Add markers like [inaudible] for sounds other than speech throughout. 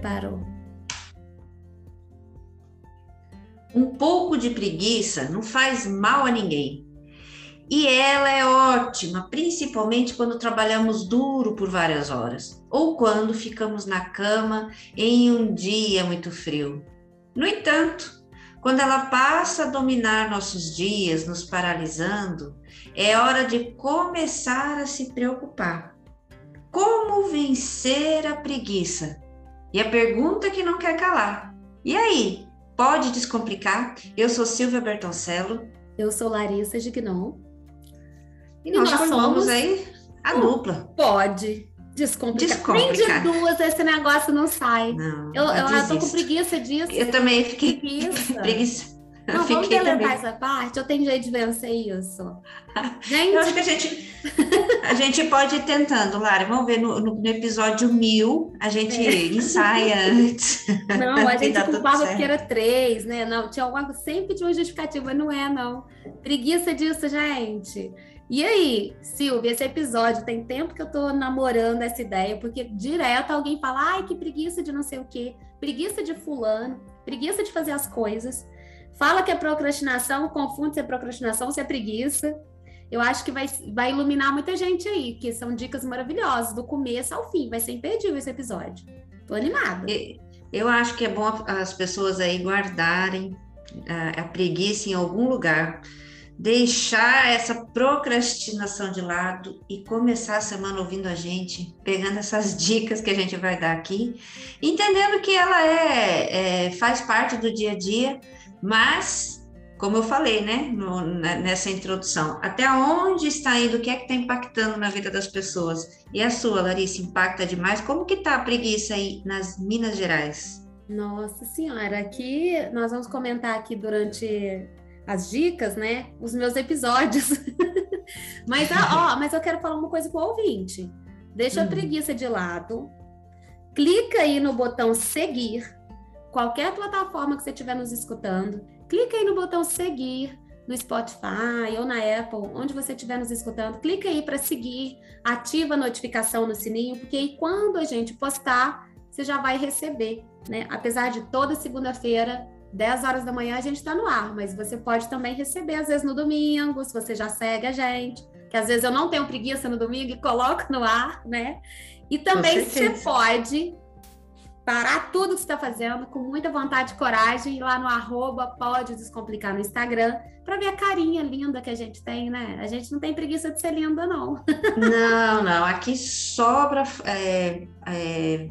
preparou. Um pouco de preguiça não faz mal a ninguém. E ela é ótima, principalmente quando trabalhamos duro por várias horas ou quando ficamos na cama em um dia muito frio. No entanto, quando ela passa a dominar nossos dias, nos paralisando, é hora de começar a se preocupar. Como vencer a preguiça? E a pergunta que não quer calar. E aí, pode descomplicar? Eu sou Silvia Bertoncello. Eu sou Larissa Gignon. E, e nós, nós formamos aí a dupla. Pode. Descomplicar. Descomplicar. Nem de duas esse negócio não sai. Não, eu, eu, eu tô com preguiça disso. Eu também fiquei preguiça. [laughs] preguiça. Não, vamos deletar essa parte? Eu tenho jeito de vencer isso. [laughs] Gente... Eu acho que a gente, a gente pode ir tentando, Lara. Vamos ver no, no, no episódio mil, a gente é. ensaia [laughs] antes. Não, a [laughs] gente culpava porque era três, né? Não, tinha algo, sempre tinha uma justificativa, não é, não. Preguiça disso, gente. E aí, Silvia, esse episódio tem tempo que eu tô namorando essa ideia, porque direto alguém fala, ai, que preguiça de não sei o quê, preguiça de fulano, preguiça de fazer as coisas. Fala que é procrastinação, confunde se é procrastinação, se é preguiça. Eu acho que vai, vai iluminar muita gente aí, que são dicas maravilhosas, do começo ao fim. Vai ser imperdível esse episódio. Tô animada. Eu acho que é bom as pessoas aí guardarem a, a preguiça em algum lugar deixar essa procrastinação de lado e começar a semana ouvindo a gente, pegando essas [laughs] dicas que a gente vai dar aqui, entendendo que ela é, é faz parte do dia a dia, mas como eu falei, né, no, nessa introdução, até onde está indo, o que é que está impactando na vida das pessoas? E a sua, Larissa, impacta demais? Como que está a preguiça aí nas Minas Gerais? Nossa senhora, aqui nós vamos comentar aqui durante as dicas, né? Os meus episódios. [laughs] mas, ó, mas eu quero falar uma coisa para o ouvinte. Deixa a hum. preguiça de lado. Clica aí no botão seguir. Qualquer plataforma que você estiver nos escutando, clica aí no botão seguir no Spotify ou na Apple, onde você estiver nos escutando, clica aí para seguir, ativa a notificação no sininho, porque aí quando a gente postar, você já vai receber, né? Apesar de toda segunda-feira 10 horas da manhã a gente está no ar, mas você pode também receber, às vezes, no domingo, se você já segue a gente, que às vezes eu não tenho preguiça no domingo e coloco no ar, né? E também você pode parar tudo que está fazendo com muita vontade e coragem ir lá no arroba pode descomplicar no Instagram para ver a carinha linda que a gente tem, né? A gente não tem preguiça de ser linda, não. Não, não. Aqui sobra é, é,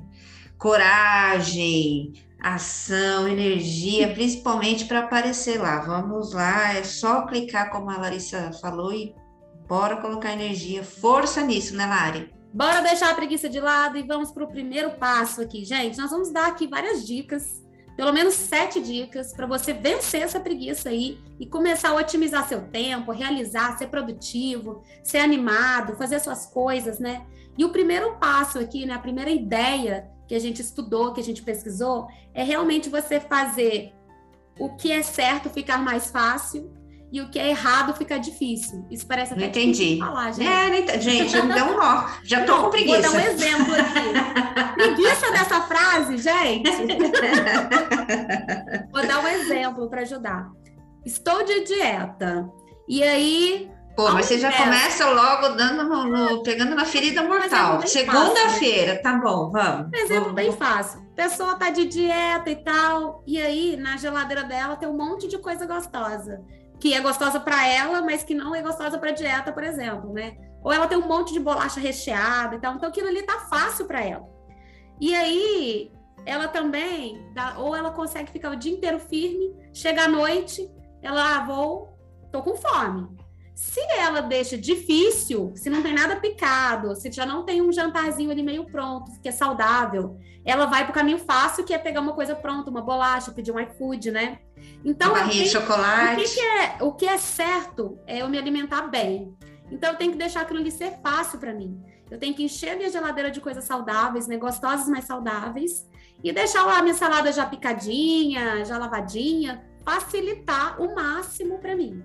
coragem, ação, energia, principalmente para aparecer lá. Vamos lá, é só clicar como a Larissa falou e bora colocar energia, força nisso, né, Lari? Bora deixar a preguiça de lado e vamos para o primeiro passo aqui, gente. Nós vamos dar aqui várias dicas, pelo menos sete dicas, para você vencer essa preguiça aí e começar a otimizar seu tempo, realizar, ser produtivo, ser animado, fazer suas coisas, né? E o primeiro passo aqui, né, a primeira ideia que a gente estudou, que a gente pesquisou, é realmente você fazer o que é certo ficar mais fácil e o que é errado ficar difícil. Isso parece até não entendi. falar, gente. É, entendi. gente, me deu um nó. Já tô não, com preguiça. Vou dar um exemplo aqui. preguiça dessa frase, gente. [laughs] vou dar um exemplo para ajudar. Estou de dieta. E aí Pô, mas você já começa logo dando no, no, pegando na ferida mortal. Segunda-feira, tá bom, vamos. Exemplo vamos, bem fácil. A pessoa tá de dieta e tal, e aí na geladeira dela tem um monte de coisa gostosa, que é gostosa para ela, mas que não é gostosa para dieta, por exemplo, né? Ou ela tem um monte de bolacha recheada e tal, então aquilo ali tá fácil para ela. E aí ela também, dá, ou ela consegue ficar o dia inteiro firme, chega à noite, ela ah, vou, tô com fome se ela deixa difícil, se não tem nada picado, se já não tem um jantarzinho ali meio pronto, que é saudável, ela vai para o caminho fácil, que é pegar uma coisa pronta, uma bolacha, pedir um iFood, né? Então, uma barrinha de chocolate. O que, que, é, o que é certo é eu me alimentar bem. Então, eu tenho que deixar aquilo ali ser fácil para mim. Eu tenho que encher a minha geladeira de coisas saudáveis, né? Gostosas, mais saudáveis. E deixar lá a minha salada já picadinha, já lavadinha. Facilitar o máximo para mim.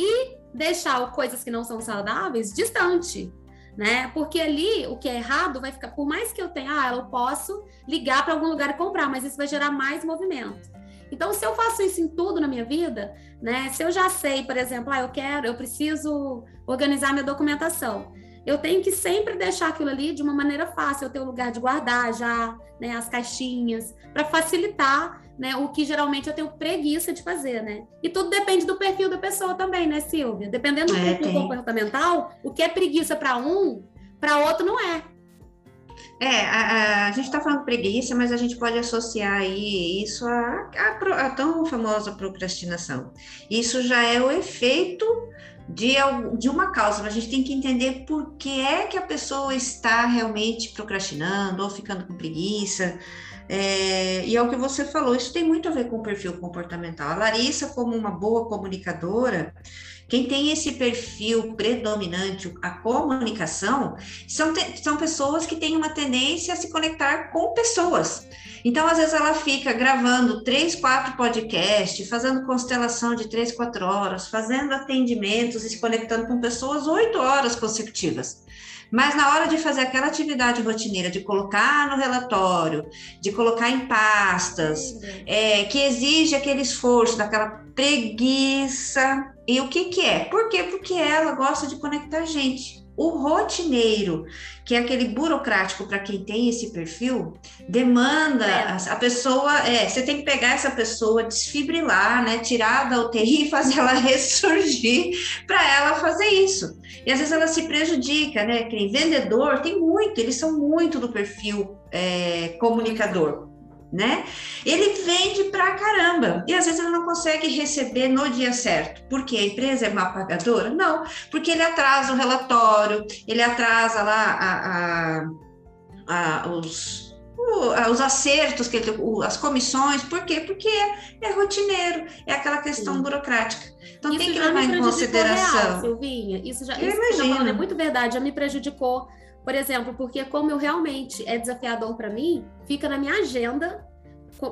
E deixar coisas que não são saudáveis distante. né? Porque ali o que é errado vai ficar, por mais que eu tenha, ah, eu posso ligar para algum lugar e comprar, mas isso vai gerar mais movimento. Então, se eu faço isso em tudo na minha vida, né? Se eu já sei, por exemplo, ah, eu quero, eu preciso organizar minha documentação. Eu tenho que sempre deixar aquilo ali de uma maneira fácil, eu ter um lugar de guardar já, né, as caixinhas, para facilitar, né, o que geralmente eu tenho preguiça de fazer, né? E tudo depende do perfil da pessoa também, né, Silvia? Dependendo do é, perfil tem. comportamental, o que é preguiça para um, para outro não é. É, a, a gente está falando preguiça, mas a gente pode associar aí isso à, à, tão famosa procrastinação. Isso já é o efeito de, de uma causa, mas a gente tem que entender por que é que a pessoa está realmente procrastinando ou ficando com preguiça. É, e é o que você falou, isso tem muito a ver com o perfil comportamental. A Larissa, como uma boa comunicadora, quem tem esse perfil predominante, a comunicação, são, são pessoas que têm uma tendência a se conectar com pessoas. Então, às vezes, ela fica gravando três, quatro podcasts, fazendo constelação de três, quatro horas, fazendo atendimentos e se conectando com pessoas oito horas consecutivas. Mas na hora de fazer aquela atividade rotineira, de colocar no relatório, de colocar em pastas, é, que exige aquele esforço, daquela preguiça. E o que, que é? Por quê? Porque ela gosta de conectar gente. O rotineiro, que é aquele burocrático para quem tem esse perfil, demanda é. a, pessoa, é, você tem que pegar essa pessoa, desfibrilar, né, tirar da UTI e fazer ela [laughs] ressurgir para ela fazer isso. E às vezes ela se prejudica, né? Quem vendedor tem muito, eles são muito do perfil é, comunicador né? Ele vende pra caramba e às vezes ele não consegue receber no dia certo. Porque a empresa é má pagadora? Não, porque ele atrasa o relatório, ele atrasa lá a, a, a, os, os acertos, que ele, as comissões, por quê? Porque é, é rotineiro, é aquela questão Sim. burocrática. Então isso tem que levar em consideração. Real, Silvinha, isso já eu isso imagino. Tá é muito verdade, já me prejudicou por exemplo, porque como eu realmente é desafiador para mim, fica na minha agenda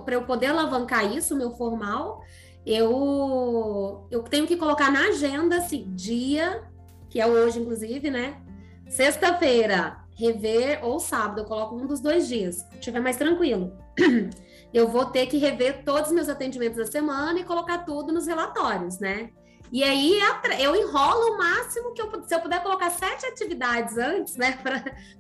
para eu poder alavancar isso, meu formal, eu eu tenho que colocar na agenda assim, dia, que é hoje inclusive, né? Sexta-feira, rever ou sábado, eu coloco um dos dois dias, se tiver mais tranquilo. [clears throat] Eu vou ter que rever todos os meus atendimentos da semana e colocar tudo nos relatórios, né? E aí eu enrolo o máximo que eu se eu puder colocar sete atividades antes, né,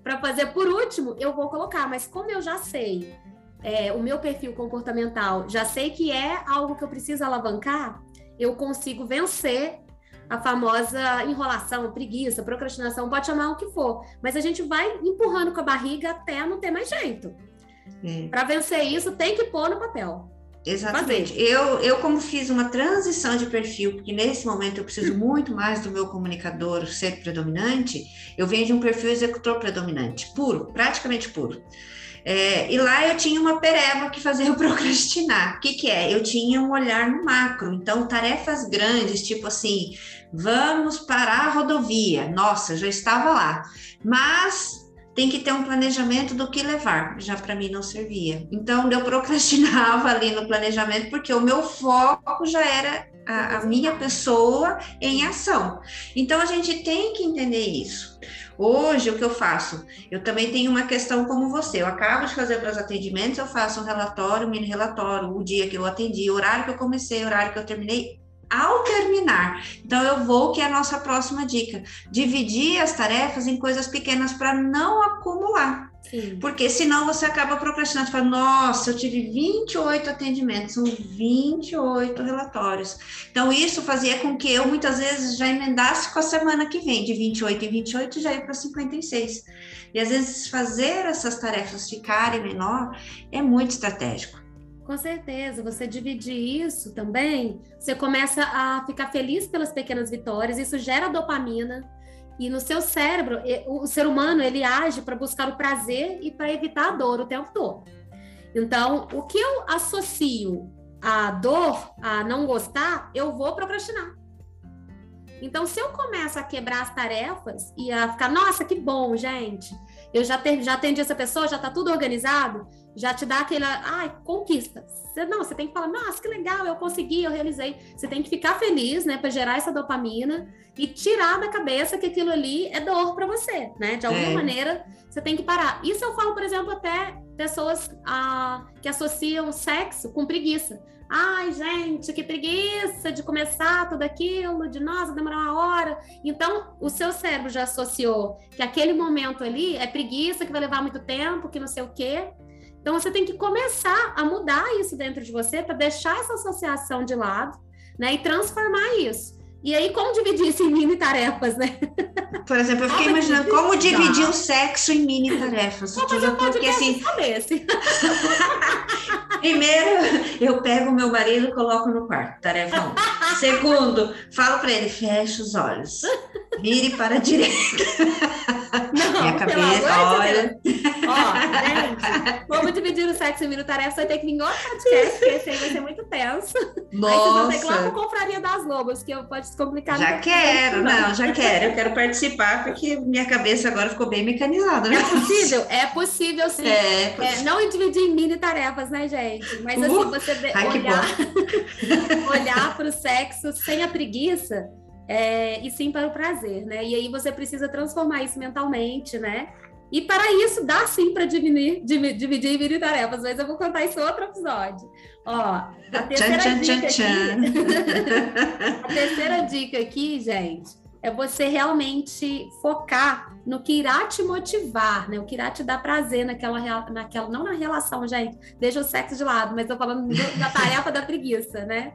para fazer por último, eu vou colocar. Mas como eu já sei é, o meu perfil comportamental, já sei que é algo que eu preciso alavancar, eu consigo vencer a famosa enrolação, preguiça, procrastinação, pode chamar o que for, mas a gente vai empurrando com a barriga até não ter mais jeito. Para vencer isso, tem que pôr no papel. Exatamente. Eu, eu, como fiz uma transição de perfil, porque nesse momento eu preciso muito mais do meu comunicador ser predominante, eu venho de um perfil executor predominante, puro, praticamente puro. É, e lá eu tinha uma pereba que fazia eu [laughs] procrastinar. O que, que é? Eu tinha um olhar no macro, então tarefas grandes, tipo assim, vamos parar a rodovia. Nossa, já estava lá. Mas tem que ter um planejamento do que levar. Já para mim não servia. Então eu procrastinava ali no planejamento porque o meu foco já era a, a minha pessoa em ação. Então a gente tem que entender isso. Hoje, o que eu faço? Eu também tenho uma questão como você. Eu acabo de fazer meus atendimentos, eu faço um relatório, um mini relatório, o dia que eu atendi, o horário que eu comecei, o horário que eu terminei, ao terminar. Então, eu vou, que é a nossa próxima dica, dividir as tarefas em coisas pequenas para não acumular. Sim. Porque senão você acaba procrastinando, fala, nossa, eu tive 28 atendimentos, são 28 relatórios. Então, isso fazia com que eu muitas vezes já emendasse com a semana que vem, de 28 em 28 já ia para 56. E às vezes fazer essas tarefas ficarem menor é muito estratégico. Com certeza, você dividir isso também, você começa a ficar feliz pelas pequenas vitórias, isso gera dopamina, e no seu cérebro, o ser humano ele age para buscar o prazer e para evitar a dor o tempo todo. Então, o que eu associo a dor, a não gostar, eu vou procrastinar. Então, se eu começo a quebrar as tarefas e a ficar, nossa, que bom, gente, eu já, ter, já atendi essa pessoa, já está tudo organizado, já te dá aquele, ai, conquista. Você, não, você tem que falar, nossa, que legal, eu consegui, eu realizei. Você tem que ficar feliz, né, para gerar essa dopamina e tirar da cabeça que aquilo ali é dor para você, né? De alguma é. maneira, você tem que parar. Isso eu falo, por exemplo, até pessoas ah, que associam sexo com preguiça. Ai, gente, que preguiça de começar tudo aquilo, de nossa, demorar uma hora. Então, o seu cérebro já associou que aquele momento ali é preguiça, que vai levar muito tempo, que não sei o quê. Então, você tem que começar a mudar isso dentro de você para deixar essa associação de lado, né? E transformar isso. E aí, como dividir isso em mini tarefas, né? Por exemplo, eu fiquei imaginando como dividir o sexo em mini tarefas. Vou fazer um podcast assim... desse. [laughs] Primeiro, eu pego o meu marido e coloco no quarto, tarefa 1. Um. Segundo, falo para ele, feche os olhos, vire para a direita. [laughs] Não, Minha cabeça, olha. Ó, gente, vamos dividir o sexo em mil tarefas, vai ter que vir outro podcast, porque esse aí vai ser muito tenso. Nossa. Aí vocês vão ter que ir lá pro Confraria das Lobas, que pode se complicar. Já quero, não, já quero. Eu quero participar, porque minha cabeça agora ficou bem mecanizada. Né? É possível? É possível, sim. É, é, não dividir em mini tarefas, né, gente? Mas assim, uh, você ai, olhar, [laughs] olhar para o sexo sem a preguiça é, e sim para o prazer, né? E aí você precisa transformar isso mentalmente, né? E para isso dá sim para dividir, dividir em mini tarefas, mas eu vou contar isso em outro episódio. Ó, a terceira tchan, dica tchan, aqui, [laughs] a terceira dica aqui, gente, é você realmente focar no que irá te motivar, né? O que irá te dar prazer naquela, naquela não na relação, gente, deixa o sexo de lado, mas eu falando da tarefa da preguiça, né?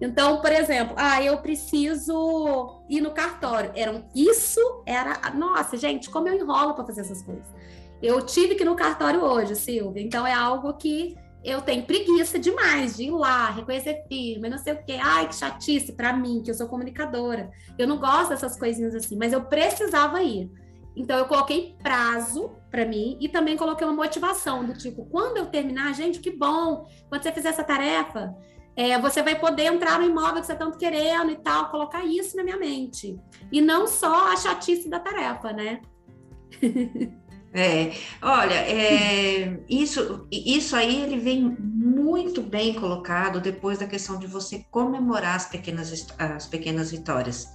Então, por exemplo, ah, eu preciso ir no cartório. Era, isso era. Nossa, gente, como eu enrolo para fazer essas coisas. Eu tive que ir no cartório hoje, Silvia. Então, é algo que eu tenho preguiça demais de ir lá, reconhecer firme, não sei o quê. Ai, que chatice para mim, que eu sou comunicadora. Eu não gosto dessas coisinhas assim, mas eu precisava ir. Então, eu coloquei prazo para mim e também coloquei uma motivação do tipo, quando eu terminar, gente, que bom, quando você fizer essa tarefa, é, você vai poder entrar no imóvel que você tanto querendo e tal, colocar isso na minha mente. E não só a chatice da tarefa, né? [laughs] É, olha, é, isso, isso aí ele vem muito bem colocado depois da questão de você comemorar as pequenas, as pequenas vitórias.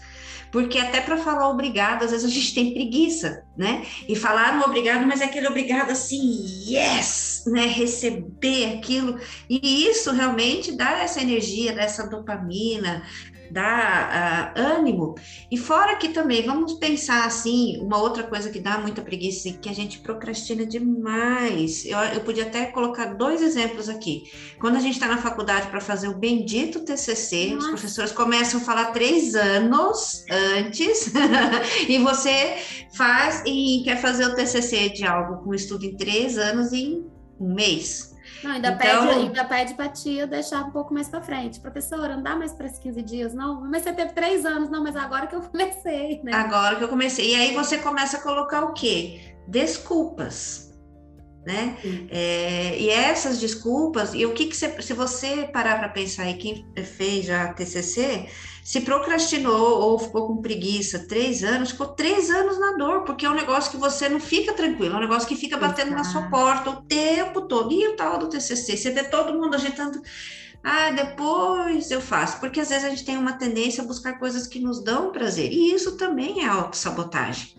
Porque até para falar obrigado, às vezes a gente tem preguiça, né? E falar no obrigado, mas é aquele obrigado assim, yes, né? Receber aquilo. E isso realmente dá essa energia, dá essa dopamina, dá uh, ânimo. E fora que também, vamos pensar assim, uma outra coisa que dá muita preguiça, que a gente procrastina demais. Eu, eu podia até colocar dois exemplos aqui. Quando a gente está na faculdade para fazer o bendito TCC, Nossa. os professores começam a falar três anos antes, [laughs] e você faz e quer fazer o TCC de algo com estudo em três anos em um mês. Não, ainda, então, pede, ainda pede para tia deixar um pouco mais para frente. Professora, não dá mais para esses 15 dias, não? Mas você teve três anos, não, mas agora que eu [laughs] comecei, né? Agora que eu comecei. E aí você começa a colocar o quê? Desculpas. Né? É, e essas desculpas, e o que, que você, se você parar para pensar aí, quem fez já TCC, se procrastinou ou ficou com preguiça três anos, ficou três anos na dor, porque é um negócio que você não fica tranquilo, é um negócio que fica batendo Exato. na sua porta o tempo todo. E o tal do TCC? Você vê todo mundo agitando. Ah, depois eu faço. Porque às vezes a gente tem uma tendência a buscar coisas que nos dão prazer. E isso também é autossabotagem.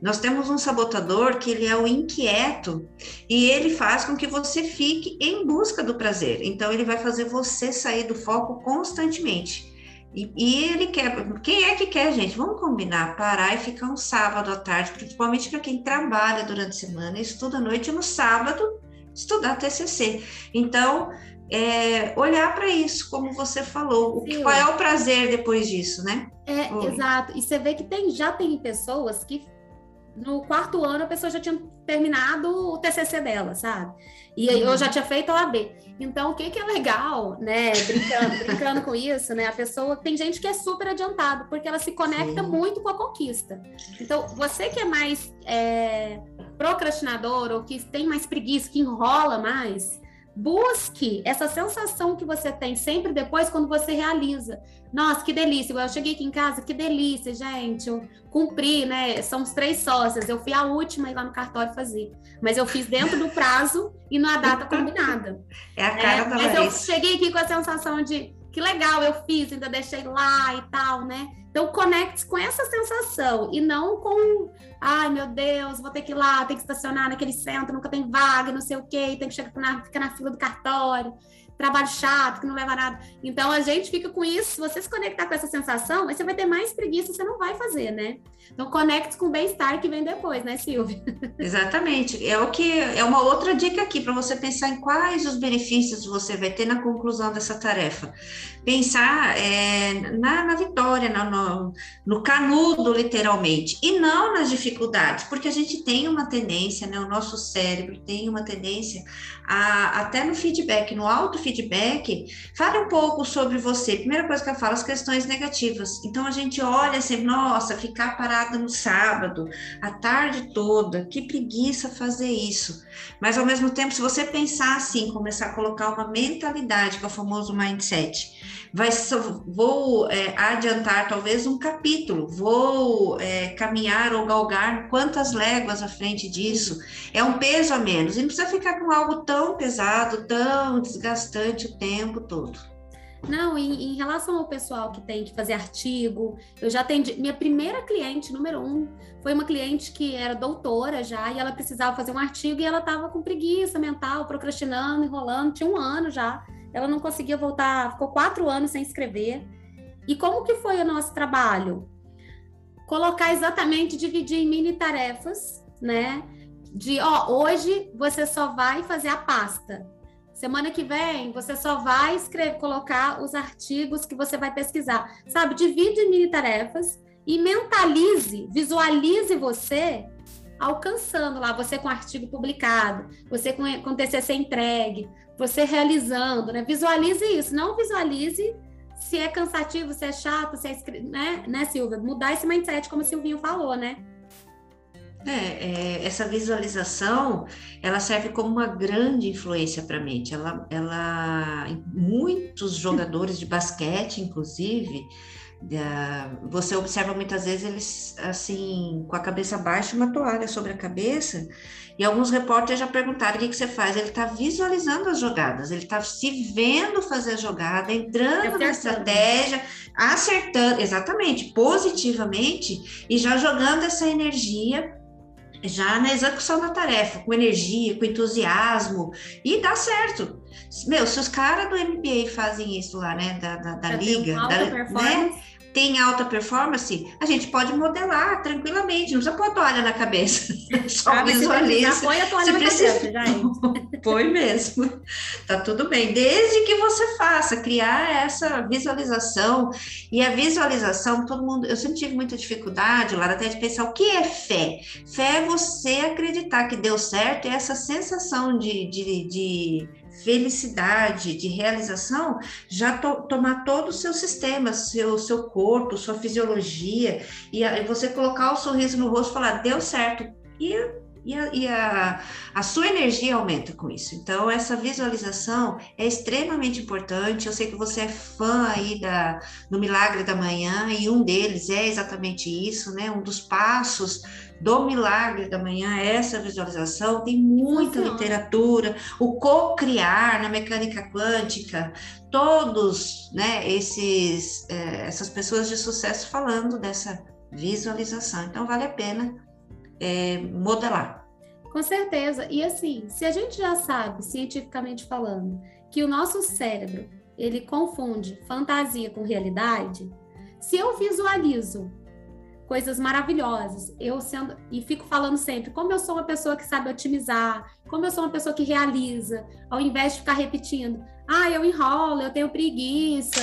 Nós temos um sabotador que ele é o inquieto e ele faz com que você fique em busca do prazer. Então ele vai fazer você sair do foco constantemente. E, e, ele quer, quem é que quer, gente? Vamos combinar, parar e ficar um sábado à tarde, principalmente para quem trabalha durante a semana, estuda à noite no sábado, estudar TCC. Então, é, olhar para isso, como você falou, Sim. qual é o prazer depois disso, né? É, exato. E você vê que tem, já tem pessoas que no quarto ano a pessoa já tinha terminado o TCC dela, sabe? E aí eu já tinha feito a AB. Então, o que, que é legal, né? Brincando, [laughs] brincando com isso, né? A pessoa tem gente que é super adiantado, porque ela se conecta Sim. muito com a conquista. Então, você que é mais é, procrastinador ou que tem mais preguiça, que enrola mais, busque essa sensação que você tem sempre depois quando você realiza. Nossa, que delícia! Eu cheguei aqui em casa, que delícia, gente. Eu cumpri, né? Somos três sócias. Eu fui a última ir lá no cartório fazer. Mas eu fiz dentro do prazo e na data combinada. É a cara é, da Mas eu cheguei aqui com a sensação de que legal, eu fiz, ainda deixei lá e tal, né? Então, conecte com essa sensação e não com, ai meu Deus, vou ter que ir lá, tem que estacionar naquele centro, nunca tem vaga, não sei o quê, tem que chegar na, ficar na fila do cartório trabalho chato, que não leva a nada. Então a gente fica com isso. Se você se conectar com essa sensação, você vai ter mais preguiça, você não vai fazer, né? Então conecte com o bem-estar que vem depois, né, Silvia? [laughs] Exatamente. É o que é uma outra dica aqui para você pensar em quais os benefícios você vai ter na conclusão dessa tarefa. Pensar é, na, na, vitória, no, no, no canudo, literalmente, e não nas dificuldades, porque a gente tem uma tendência, né? O nosso cérebro tem uma tendência a, até no feedback, no auto feedback, fale um pouco sobre você. Primeira coisa que eu falo, as questões negativas. Então a gente olha assim, nossa, ficar parada no sábado, a tarde toda, que preguiça fazer isso. Mas ao mesmo tempo, se você pensar assim, começar a colocar uma mentalidade, que é o famoso mindset, vai vou é, adiantar talvez um capítulo, vou é, caminhar ou galgar quantas léguas à frente disso. É um peso a menos. E não precisa ficar com algo tão pesado, tão desgastante o tempo todo. Não, em, em, relação ao pessoal que tem que fazer artigo, eu já atendi. Minha primeira cliente, número um, foi uma cliente que era doutora já, e ela precisava fazer um artigo e ela estava com preguiça mental, procrastinando, enrolando, tinha um ano já ela não conseguia voltar, ficou quatro anos sem escrever. E como que foi o nosso trabalho? Colocar exatamente, dividir em mini tarefas, né? De, ó, hoje você só vai fazer a pasta. Semana que vem você só vai escrever, colocar os artigos que você vai pesquisar. Sabe? Divide em mini tarefas e mentalize, visualize você alcançando lá, você com artigo publicado, você com, com TCC entregue, você realizando, né? Visualize isso, não visualize se é cansativo, se é chato, se é, né, né, Silvia? Mudar esse mindset, como o Silvinho falou, né? É, é, essa visualização, ela serve como uma grande influência para a mente. Ela, ela, muitos jogadores de basquete, inclusive, você observa muitas vezes eles assim com a cabeça baixa uma toalha sobre a cabeça e alguns repórteres já perguntaram o que, que você faz ele está visualizando as jogadas ele está se vendo fazer a jogada entrando na estratégia acertando exatamente positivamente e já jogando essa energia já na execução da tarefa, com energia, com entusiasmo, e dá certo. Meu, se os caras do MBA fazem isso lá, né, da, da, da liga, da, né, tem alta performance, a gente pode modelar tranquilamente, não precisa pôr a toalha na cabeça, [laughs] só ah, visualiza. Já põe a toalha na precisa... cabeça, já é. [laughs] Põe mesmo, tá tudo bem, desde que você faça, criar essa visualização, e a visualização, todo mundo, eu sempre tive muita dificuldade, lá até de pensar, o que é fé? Fé é você acreditar que deu certo, e essa sensação de, de, de felicidade, de realização, já to, tomar todo o seu sistema, seu, seu corpo, sua fisiologia, e, e você colocar o sorriso no rosto e falar, deu certo. E e, a, e a, a, sua energia aumenta com isso. Então, essa visualização é extremamente importante. Eu sei que você é fã aí da, do Milagre da Manhã, e um deles é exatamente isso, né? Um dos passos do Milagre da Manhã é essa visualização. Tem muita literatura, o co-criar na mecânica quântica, todos, né? Esses, é, essas pessoas de sucesso falando dessa visualização. Então, vale a pena é, modelar. Com certeza. E assim, se a gente já sabe, cientificamente falando, que o nosso cérebro ele confunde fantasia com realidade, se eu visualizo coisas maravilhosas, eu sendo e fico falando sempre, como eu sou uma pessoa que sabe otimizar, como eu sou uma pessoa que realiza, ao invés de ficar repetindo, ah, eu enrolo, eu tenho preguiça,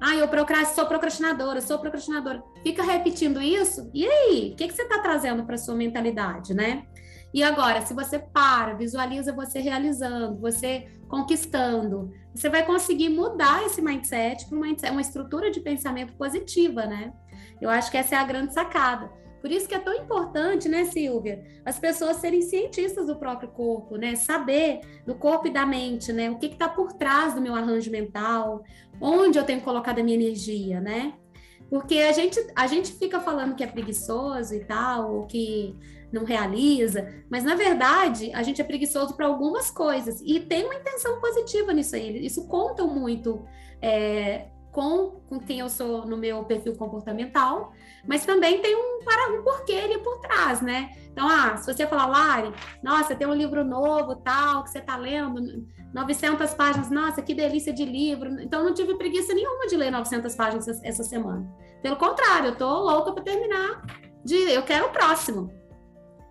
ah, eu sou procrastinadora, sou procrastinadora. Fica repetindo isso, e aí? O que, que você está trazendo para sua mentalidade, né? E agora, se você para, visualiza você realizando, você conquistando, você vai conseguir mudar esse mindset para uma, uma estrutura de pensamento positiva, né? Eu acho que essa é a grande sacada. Por isso que é tão importante, né, Silvia, as pessoas serem cientistas do próprio corpo, né? Saber do corpo e da mente, né? O que está por trás do meu arranjo mental, onde eu tenho colocado a minha energia, né? Porque a gente, a gente fica falando que é preguiçoso e tal, ou que não realiza, mas na verdade a gente é preguiçoso para algumas coisas e tem uma intenção positiva nisso aí. Isso conta muito é, com, com quem eu sou no meu perfil comportamental, mas também tem um, para, um porquê ali por trás, né? Então, ah, se você falar, Lari, nossa, tem um livro novo, tal, que você está lendo, 900 páginas, nossa, que delícia de livro. Então, não tive preguiça nenhuma de ler 900 páginas essa, essa semana. Pelo contrário, eu tô louca para terminar de, eu quero o próximo.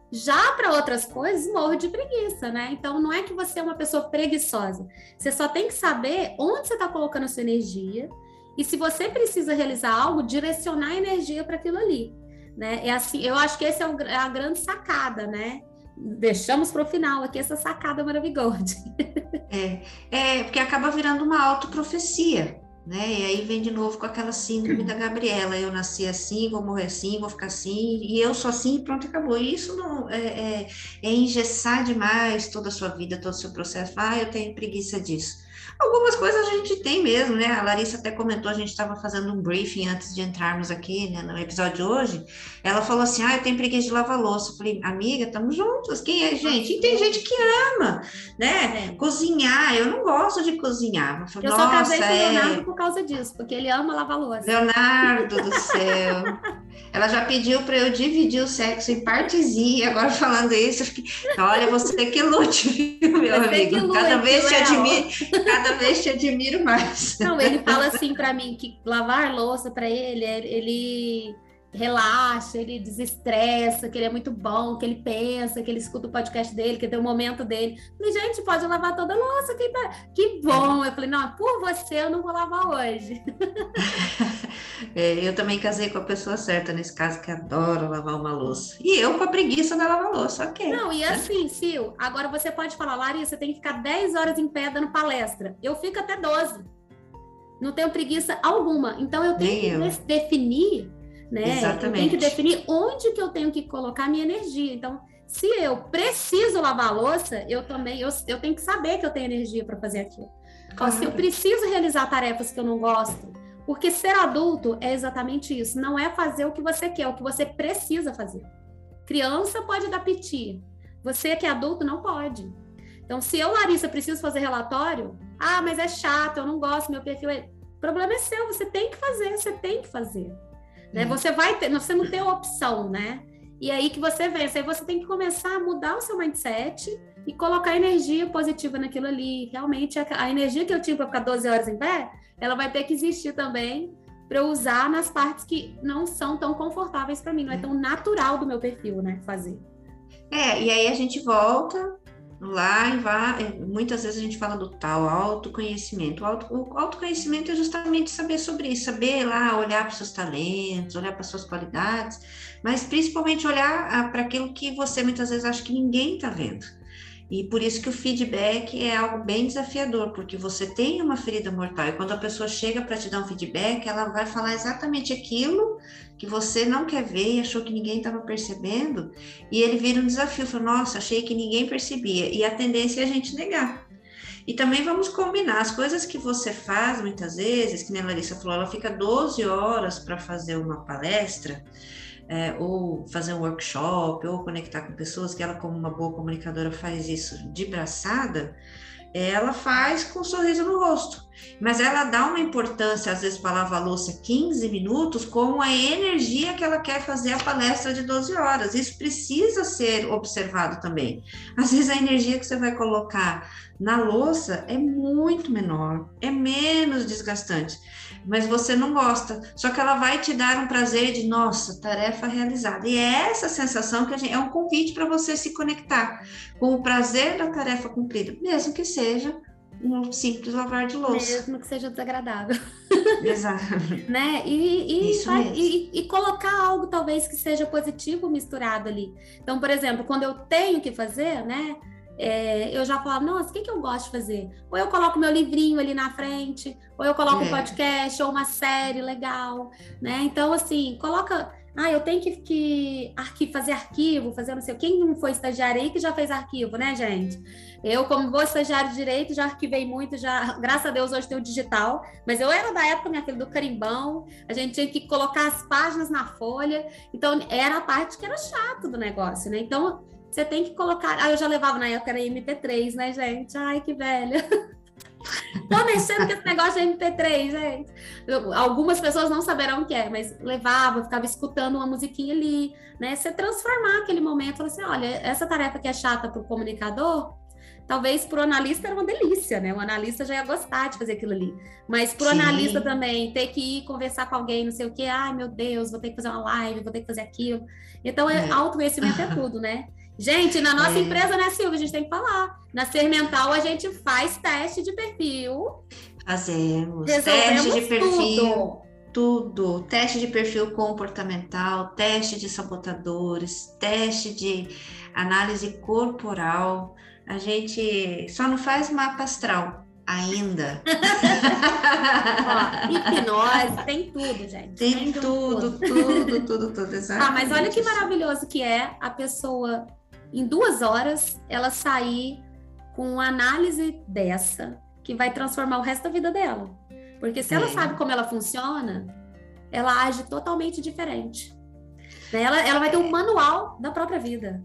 Já para outras coisas, morro de preguiça, né? Então, não é que você é uma pessoa preguiçosa. Você só tem que saber onde você está colocando a sua energia e se você precisa realizar algo, direcionar a energia para aquilo ali. Né? É assim, eu acho que essa é, é a grande sacada, né? Deixamos para o final aqui essa sacada maravilhosa. [laughs] É, é, porque acaba virando uma autoprofecia, né? E aí vem de novo com aquela síndrome da Gabriela, eu nasci assim, vou morrer assim, vou ficar assim, e eu sou assim, e pronto, acabou. E isso não é, é, é engessar demais toda a sua vida, todo o seu processo. Ah, eu tenho preguiça disso. Algumas coisas a gente tem mesmo, né? A Larissa até comentou, a gente estava fazendo um briefing antes de entrarmos aqui né, no episódio de hoje. Ela falou assim: Ah, eu tenho preguiça de lavar louça. Eu falei, amiga, estamos juntas. Quem é gente? E tem gente que ama, né? É. Cozinhar. Eu não gosto de cozinhar. Eu, falei, eu só casei com o Leonardo é... por causa disso, porque ele ama lavar louça. Leonardo do céu. Ela já pediu para eu dividir o sexo em partezinha. Agora falando isso, eu fiquei, olha, você que lute, viu, meu você amigo? Lute, cada vez te admiro, cada vez te admiro mais. Não, ele fala assim para mim que lavar louça para ele, ele relaxa, ele desestressa, que ele é muito bom, que ele pensa, que ele escuta o podcast dele, que tem o momento dele. falei, gente, pode lavar toda a louça, que, tá... que bom. Eu falei, não, por você eu não vou lavar hoje. [laughs] É, eu também casei com a pessoa certa nesse caso, que adora lavar uma louça. E eu com a preguiça da lavar louça, ok. Não, e assim, Sil, agora você pode falar, Larissa, você tem que ficar 10 horas em pé dando palestra. Eu fico até 12. Não tenho preguiça alguma. Então eu tenho Nem que eu. definir né? Exatamente. Eu tenho que definir onde que eu tenho que colocar a minha energia. Então, se eu preciso lavar a louça, eu também eu, eu tenho que saber que eu tenho energia para fazer aquilo. Claro. Se eu preciso realizar tarefas que eu não gosto, porque ser adulto é exatamente isso, não é fazer o que você quer, é o que você precisa fazer. Criança pode dar piti, você que é adulto não pode. Então, se eu, Larissa, preciso fazer relatório, ah, mas é chato, eu não gosto, meu perfil é. O problema é seu, você tem que fazer, você tem que fazer. Né? Hum. Você vai ter, você não tem opção, né? E aí que você vence. Aí você tem que começar a mudar o seu mindset e colocar energia positiva naquilo ali. Realmente, a, energia que eu tinha para ficar 12 horas em pé, ela vai ter que existir também para eu usar nas partes que não são tão confortáveis para mim, não é tão natural do meu perfil, né? Fazer. É, e aí a gente volta lá e vai. Muitas vezes a gente fala do tal autoconhecimento. O, auto, o autoconhecimento é justamente saber sobre isso, saber lá olhar para os seus talentos, olhar para suas qualidades, mas principalmente olhar ah, para aquilo que você muitas vezes acha que ninguém está vendo. E por isso que o feedback é algo bem desafiador, porque você tem uma ferida mortal e quando a pessoa chega para te dar um feedback, ela vai falar exatamente aquilo que você não quer ver e achou que ninguém estava percebendo, e ele vira um desafio, fala, nossa, achei que ninguém percebia, e a tendência é a gente negar. E também vamos combinar as coisas que você faz muitas vezes, que a Larissa falou, ela fica 12 horas para fazer uma palestra, é, ou fazer um workshop, ou conectar com pessoas, que ela, como uma boa comunicadora, faz isso de braçada, ela faz com um sorriso no rosto. Mas ela dá uma importância, às vezes, para lavar louça 15 minutos, como a energia que ela quer fazer a palestra de 12 horas. Isso precisa ser observado também. Às vezes, a energia que você vai colocar na louça é muito menor, é menos desgastante mas você não gosta. Só que ela vai te dar um prazer de, nossa, tarefa realizada. E é essa sensação que gente, é um convite para você se conectar com o prazer da tarefa cumprida, mesmo que seja um simples lavar de louça. Mesmo que seja desagradável. Exato. [laughs] né? E, e, vai, e, e, colocar algo talvez que seja positivo misturado ali. Então, por exemplo, quando eu tenho que fazer, né? é, eu já falo, nossa, o que, que eu gosto de fazer? Ou eu coloco meu livrinho ali na frente, ou eu coloco é. um podcast, ou uma série legal, né? Então, assim, coloca. Ah, eu tenho que, que arqui, fazer arquivo, fazer não sei Quem não foi estagiário aí que já fez arquivo, né, gente? Eu, como vou estagiário de direito, já arquivei muito, já, graças a Deus, hoje tem o digital, mas eu era da época, minha filha, do carimbão, a gente tinha que colocar as páginas na folha, então era a parte que era chato do negócio, né? Então, você tem que colocar. Ah, eu já levava na época, era MP3, né, gente? Ai, que velha. [laughs] [laughs] Tô mexendo com esse negócio de MP3, gente. Eu, algumas pessoas não saberão o que é, mas levava, ficava escutando uma musiquinha ali, né? Você transformar aquele momento, falar assim, olha, essa tarefa que é chata para o comunicador, talvez para o analista era uma delícia, né? O analista já ia gostar de fazer aquilo ali. Mas para o analista também, ter que ir conversar com alguém, não sei o quê, ai meu Deus, vou ter que fazer uma live, vou ter que fazer aquilo. Então, é. autoconhecimento é tudo, né? Gente, na nossa é. empresa, né, Silvia, a gente tem que falar. Na Sermental, a gente faz teste de perfil. Fazemos. Teste de perfil. Tudo. tudo. Teste de perfil comportamental, teste de sabotadores, teste de análise corporal. A gente só não faz mapa astral ainda. [laughs] Ó, hipnose, tem tudo, gente. Tem, tem tudo, tudo, tudo, tudo, tudo, exatamente. Ah, mas olha que maravilhoso que é a pessoa em duas horas, ela sair com uma análise dessa, que vai transformar o resto da vida dela. Porque se ela é. sabe como ela funciona, ela age totalmente diferente. Ela, ela vai ter um manual da própria vida.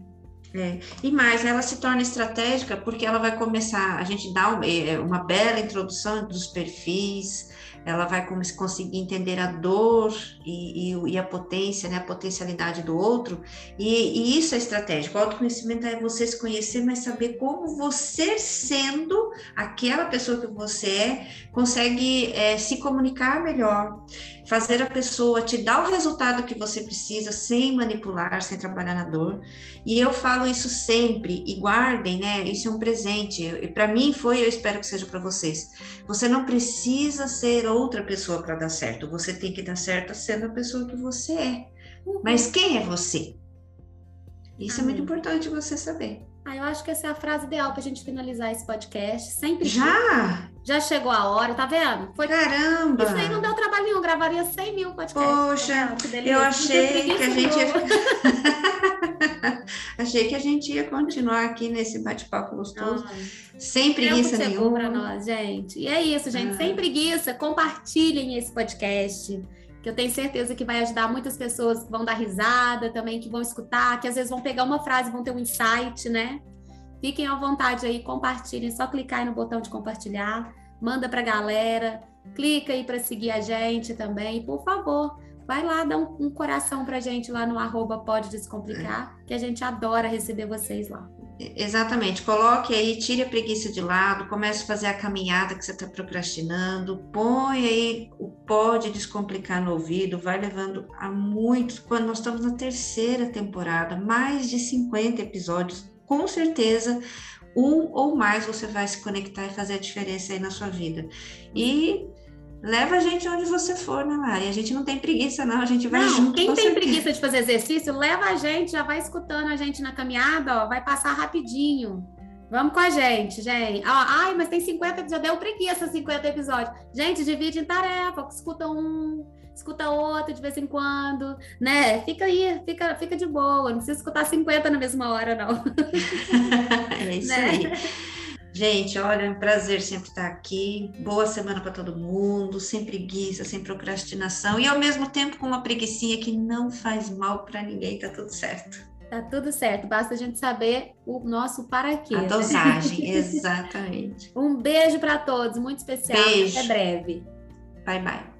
É. E mais, ela se torna estratégica porque ela vai começar, a gente dá uma, é, uma bela introdução dos perfis, ela vai conseguir entender a dor e, e, e, a potência, né, a potencialidade do outro, e, e, isso é estratégico. O autoconhecimento é você se conhecer, mas saber como você, sendo aquela pessoa que você é, consegue é, se comunicar melhor, fazer a pessoa te dar o resultado que você precisa, sem manipular, sem trabalhar na dor. E eu falo isso sempre, e guardem, né? Isso é um presente. E para mim foi, eu espero que seja para vocês. Você não precisa ser outra pessoa para dar certo. Você tem que dar certo sendo a pessoa que você é. Uhum. Mas quem é você? Isso é muito importante você saber. Ah, eu acho que essa é a frase ideal para a gente finalizar esse podcast. Sempre. Já? Já chegou a hora, tá vendo? Foi... Caramba! Isso aí não deu trabalho nenhum, gravaria 100 mil podcasts. Poxa, eu achei que a gente ia... [laughs] achei que a gente ia continuar aqui nesse bate-papo gostoso. Ah, sem preguiça nenhuma. para nós, gente. E é isso, gente. Ah. Sem preguiça, compartilhem esse podcast que eu tenho certeza que vai ajudar muitas pessoas que vão dar risada também, que vão escutar, que às vezes vão pegar uma frase, vão ter um insight, né? Fiquem à vontade aí, compartilhem, só clicar aí no botão de compartilhar, manda para a galera, clica aí para seguir a gente também, por favor, vai lá, dá um, um coração para gente lá no arroba Pode Descomplicar, que a gente adora receber vocês lá. Exatamente, coloque aí, tire a preguiça de lado, comece a fazer a caminhada que você está procrastinando, põe aí o pode descomplicar no ouvido, vai levando a muitos. Quando nós estamos na terceira temporada, mais de 50 episódios, com certeza um ou mais você vai se conectar e fazer a diferença aí na sua vida. E leva a gente onde você for, né, Mari? A gente não tem preguiça, não, a gente vai não, junto. Quem tem preguiça de fazer exercício, leva a gente, já vai escutando a gente na caminhada, ó, vai passar rapidinho. Vamos com a gente, gente. ai, mas tem 50 episódios, deu preguiça 50 episódios. Gente, divide em tarefa, escuta um, escuta outro de vez em quando, né? Fica aí, fica, fica de boa, não precisa escutar 50 na mesma hora, não. [laughs] é isso né? aí. Gente, olha, é um prazer sempre estar aqui. Boa semana para todo mundo, sem preguiça, sem procrastinação e ao mesmo tempo com uma preguiçinha que não faz mal para ninguém, tá tudo certo. Tá tudo certo, basta a gente saber o nosso para quê. A né? dosagem, [laughs] exatamente. Um beijo para todos, muito especial. Beijo. Até breve. Bye, bye.